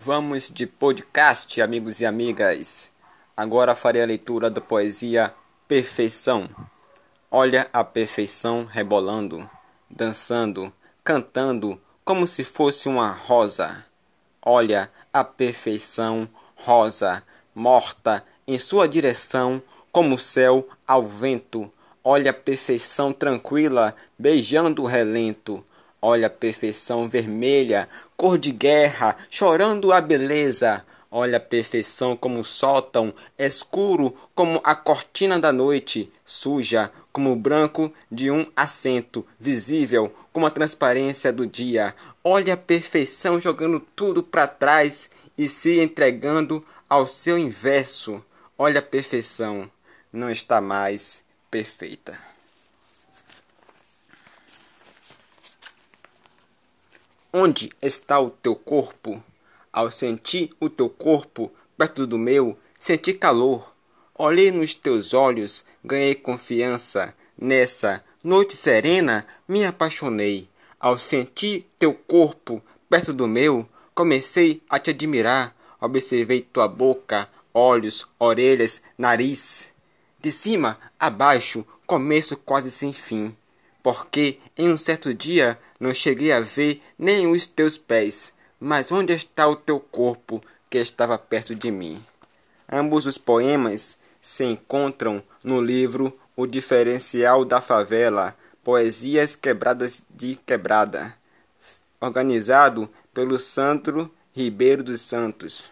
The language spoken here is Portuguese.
Vamos de podcast, amigos e amigas. Agora farei a leitura da poesia Perfeição. Olha a perfeição rebolando, dançando, cantando como se fosse uma rosa. Olha a perfeição rosa, morta em sua direção, como o céu ao vento. Olha a perfeição tranquila, beijando o relento. Olha a perfeição vermelha, cor de guerra, chorando a beleza. Olha a perfeição como sótão, escuro como a cortina da noite, suja como o branco de um assento, visível como a transparência do dia. Olha a perfeição jogando tudo para trás e se entregando ao seu inverso. Olha a perfeição, não está mais perfeita. Onde está o teu corpo? Ao sentir o teu corpo perto do meu, senti calor. Olhei nos teus olhos, ganhei confiança. Nessa noite serena, me apaixonei. Ao sentir teu corpo perto do meu, comecei a te admirar. Observei tua boca, olhos, orelhas, nariz. De cima a baixo, começo quase sem fim porque em um certo dia não cheguei a ver nem os teus pés, mas onde está o teu corpo que estava perto de mim? Ambos os poemas se encontram no livro O Diferencial da Favela, Poesias Quebradas de Quebrada, organizado pelo Sandro Ribeiro dos Santos.